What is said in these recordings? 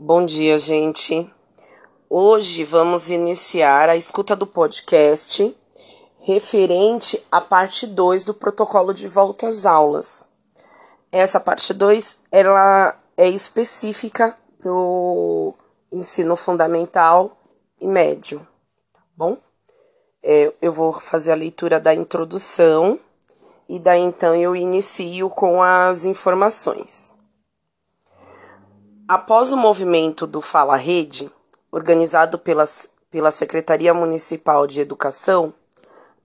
Bom dia, gente. Hoje vamos iniciar a escuta do podcast referente à parte 2 do protocolo de volta às aulas. Essa parte 2 ela é específica para o ensino fundamental e médio, tá bom? É, eu vou fazer a leitura da introdução e daí então eu inicio com as informações. Após o movimento do Fala Rede, organizado pela, pela Secretaria Municipal de Educação,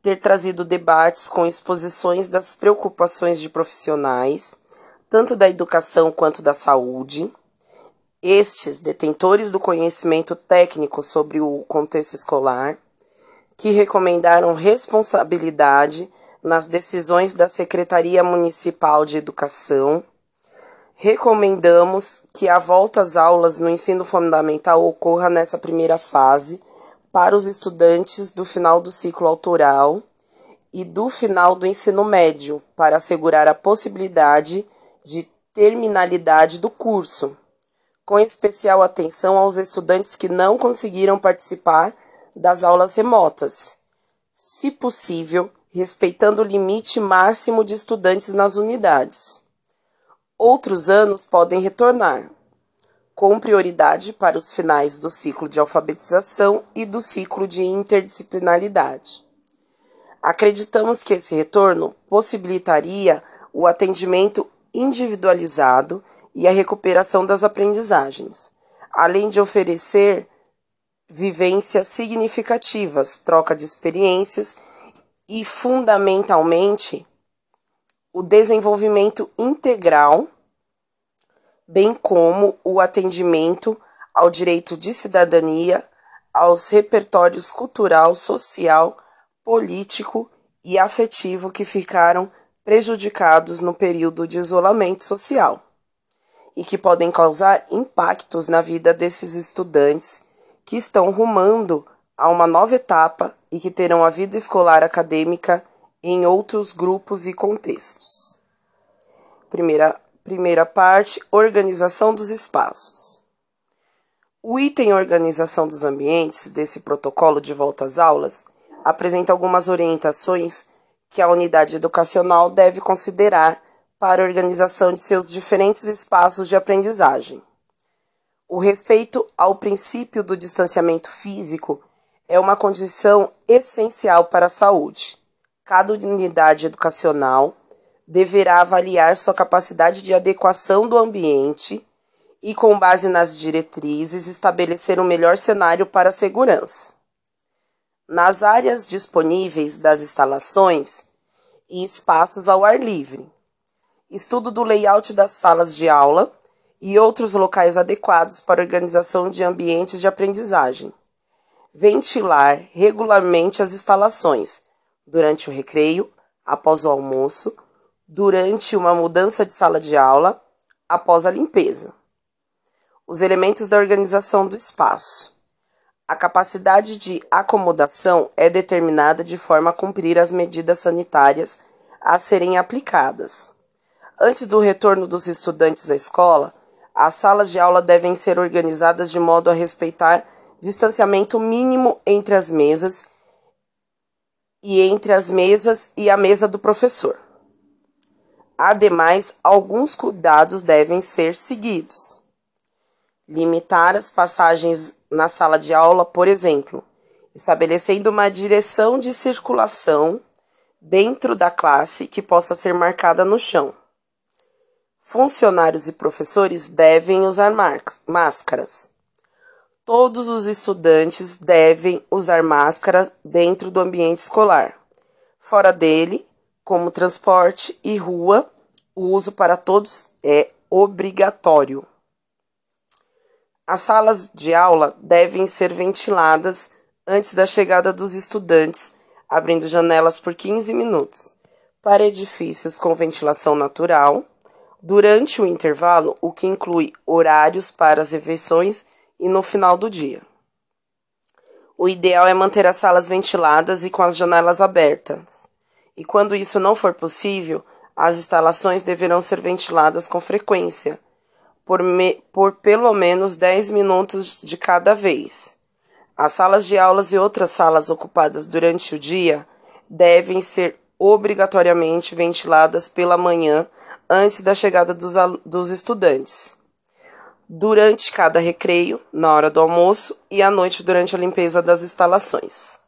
ter trazido debates com exposições das preocupações de profissionais, tanto da educação quanto da saúde, estes detentores do conhecimento técnico sobre o contexto escolar, que recomendaram responsabilidade nas decisões da Secretaria Municipal de Educação, recomendamos que a volta às aulas no ensino fundamental ocorra nessa primeira fase para os estudantes do final do ciclo autoral e do final do ensino médio, para assegurar a possibilidade de terminalidade do curso, com especial atenção aos estudantes que não conseguiram participar das aulas remotas. Se possível, respeitando o limite máximo de estudantes nas unidades. Outros anos podem retornar, com prioridade para os finais do ciclo de alfabetização e do ciclo de interdisciplinaridade. Acreditamos que esse retorno possibilitaria o atendimento individualizado e a recuperação das aprendizagens, além de oferecer vivências significativas, troca de experiências e, fundamentalmente, o desenvolvimento integral, bem como o atendimento ao direito de cidadania, aos repertórios cultural, social, político e afetivo que ficaram prejudicados no período de isolamento social e que podem causar impactos na vida desses estudantes que estão rumando a uma nova etapa e que terão a vida escolar acadêmica em outros grupos e contextos. Primeira, primeira parte: organização dos espaços. O item organização dos ambientes desse protocolo de volta às aulas apresenta algumas orientações que a unidade educacional deve considerar para a organização de seus diferentes espaços de aprendizagem. O respeito ao princípio do distanciamento físico é uma condição essencial para a saúde. Cada unidade educacional deverá avaliar sua capacidade de adequação do ambiente e, com base nas diretrizes, estabelecer o um melhor cenário para a segurança. Nas áreas disponíveis das instalações e espaços ao ar livre, estudo do layout das salas de aula e outros locais adequados para organização de ambientes de aprendizagem ventilar regularmente as instalações durante o recreio, após o almoço, durante uma mudança de sala de aula, após a limpeza. Os elementos da organização do espaço. A capacidade de acomodação é determinada de forma a cumprir as medidas sanitárias a serem aplicadas. Antes do retorno dos estudantes à escola, as salas de aula devem ser organizadas de modo a respeitar distanciamento mínimo entre as mesas e entre as mesas e a mesa do professor. Ademais, alguns cuidados devem ser seguidos. Limitar as passagens na sala de aula, por exemplo, estabelecendo uma direção de circulação dentro da classe que possa ser marcada no chão. Funcionários e professores devem usar máscaras. Todos os estudantes devem usar máscara dentro do ambiente escolar. Fora dele, como transporte e rua, o uso para todos é obrigatório. As salas de aula devem ser ventiladas antes da chegada dos estudantes, abrindo janelas por 15 minutos. Para edifícios com ventilação natural, durante o intervalo, o que inclui horários para as refeições e no final do dia. O ideal é manter as salas ventiladas e com as janelas abertas. E quando isso não for possível, as instalações deverão ser ventiladas com frequência, por, me, por pelo menos 10 minutos de cada vez. As salas de aulas e outras salas ocupadas durante o dia devem ser obrigatoriamente ventiladas pela manhã antes da chegada dos, dos estudantes. Durante cada recreio, na hora do almoço e à noite durante a limpeza das instalações.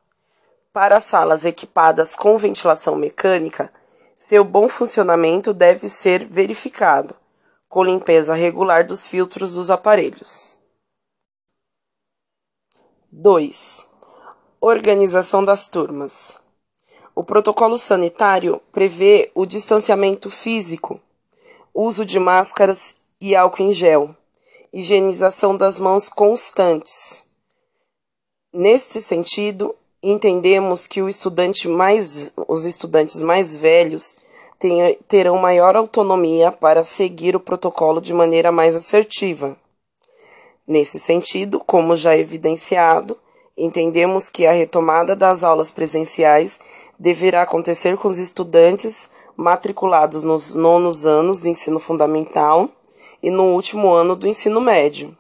Para salas equipadas com ventilação mecânica, seu bom funcionamento deve ser verificado, com limpeza regular dos filtros dos aparelhos. 2. Organização das turmas. O protocolo sanitário prevê o distanciamento físico, uso de máscaras e álcool em gel, higienização das mãos constantes. Neste sentido, entendemos que estudante mais, os estudantes mais velhos terão maior autonomia para seguir o protocolo de maneira mais assertiva. Nesse sentido, como já evidenciado, entendemos que a retomada das aulas presenciais deverá acontecer com os estudantes matriculados nos nonos anos do ensino fundamental e no último ano do ensino médio.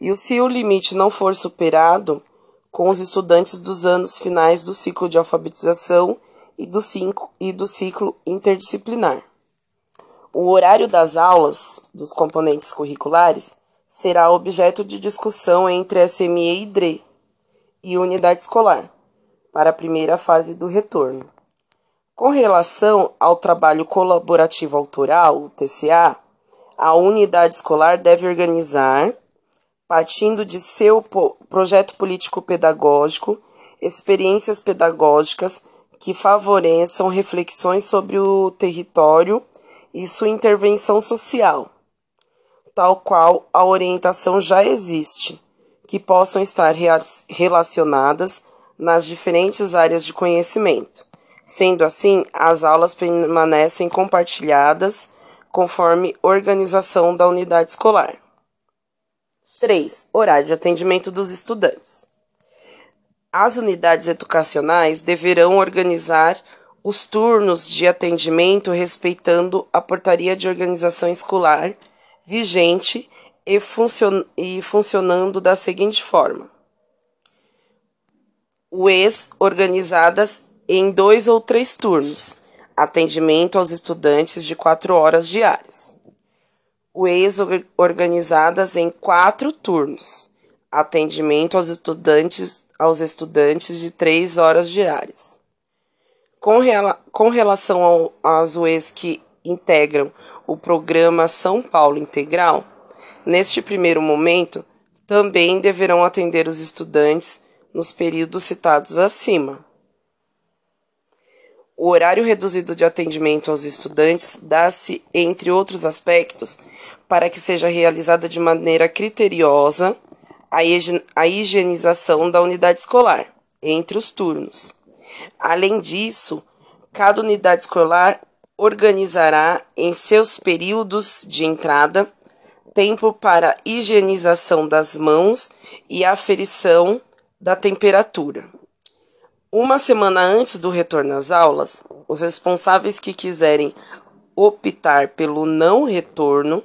E se o limite não for superado, com os estudantes dos anos finais do ciclo de alfabetização e do, cinco, e do ciclo interdisciplinar. O horário das aulas dos componentes curriculares será objeto de discussão entre SME e DRE e unidade escolar, para a primeira fase do retorno. Com relação ao trabalho colaborativo autoral, o TCA, a unidade escolar deve organizar partindo de seu projeto político-pedagógico, experiências pedagógicas que favoreçam reflexões sobre o território e sua intervenção social, tal qual a orientação já existe, que possam estar relacionadas nas diferentes áreas de conhecimento. Sendo assim, as aulas permanecem compartilhadas conforme organização da unidade escolar. 3. Horário de atendimento dos estudantes. As unidades educacionais deverão organizar os turnos de atendimento respeitando a portaria de organização escolar vigente e, funcion e funcionando da seguinte forma: UES organizadas em dois ou três turnos, atendimento aos estudantes de quatro horas diárias UEs organizadas em quatro turnos. Atendimento aos estudantes, aos estudantes de três horas diárias. Com, rela, com relação ao, às UEs que integram o programa São Paulo Integral, neste primeiro momento, também deverão atender os estudantes nos períodos citados acima. O horário reduzido de atendimento aos estudantes dá-se, entre outros aspectos, para que seja realizada de maneira criteriosa a higienização da unidade escolar entre os turnos. Além disso, cada unidade escolar organizará em seus períodos de entrada tempo para higienização das mãos e aferição da temperatura. Uma semana antes do retorno às aulas, os responsáveis que quiserem optar pelo não retorno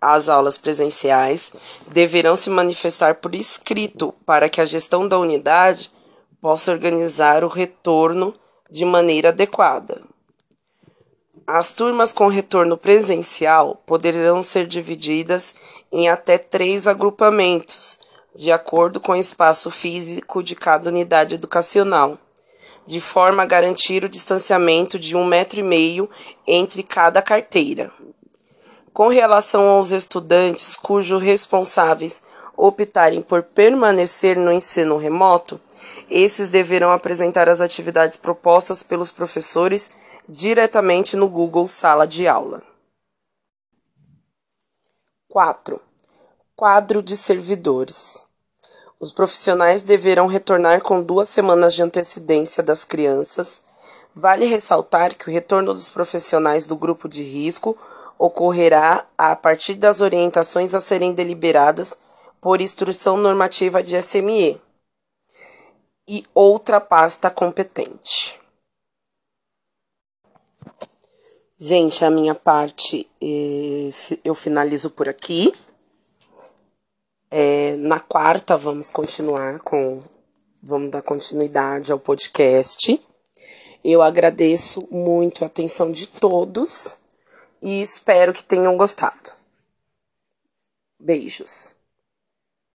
às aulas presenciais deverão se manifestar por escrito para que a gestão da unidade possa organizar o retorno de maneira adequada. As turmas com retorno presencial poderão ser divididas em até três agrupamentos, de acordo com o espaço físico de cada unidade educacional, de forma a garantir o distanciamento de um metro e meio entre cada carteira. Com relação aos estudantes cujos responsáveis optarem por permanecer no ensino remoto, esses deverão apresentar as atividades propostas pelos professores diretamente no Google Sala de Aula. 4. Quadro de servidores. Os profissionais deverão retornar com duas semanas de antecedência das crianças. Vale ressaltar que o retorno dos profissionais do grupo de risco ocorrerá a partir das orientações a serem deliberadas por instrução normativa de SME e outra pasta competente. Gente, a minha parte eu finalizo por aqui. É, na quarta vamos continuar com. Vamos dar continuidade ao podcast. Eu agradeço muito a atenção de todos e espero que tenham gostado. Beijos.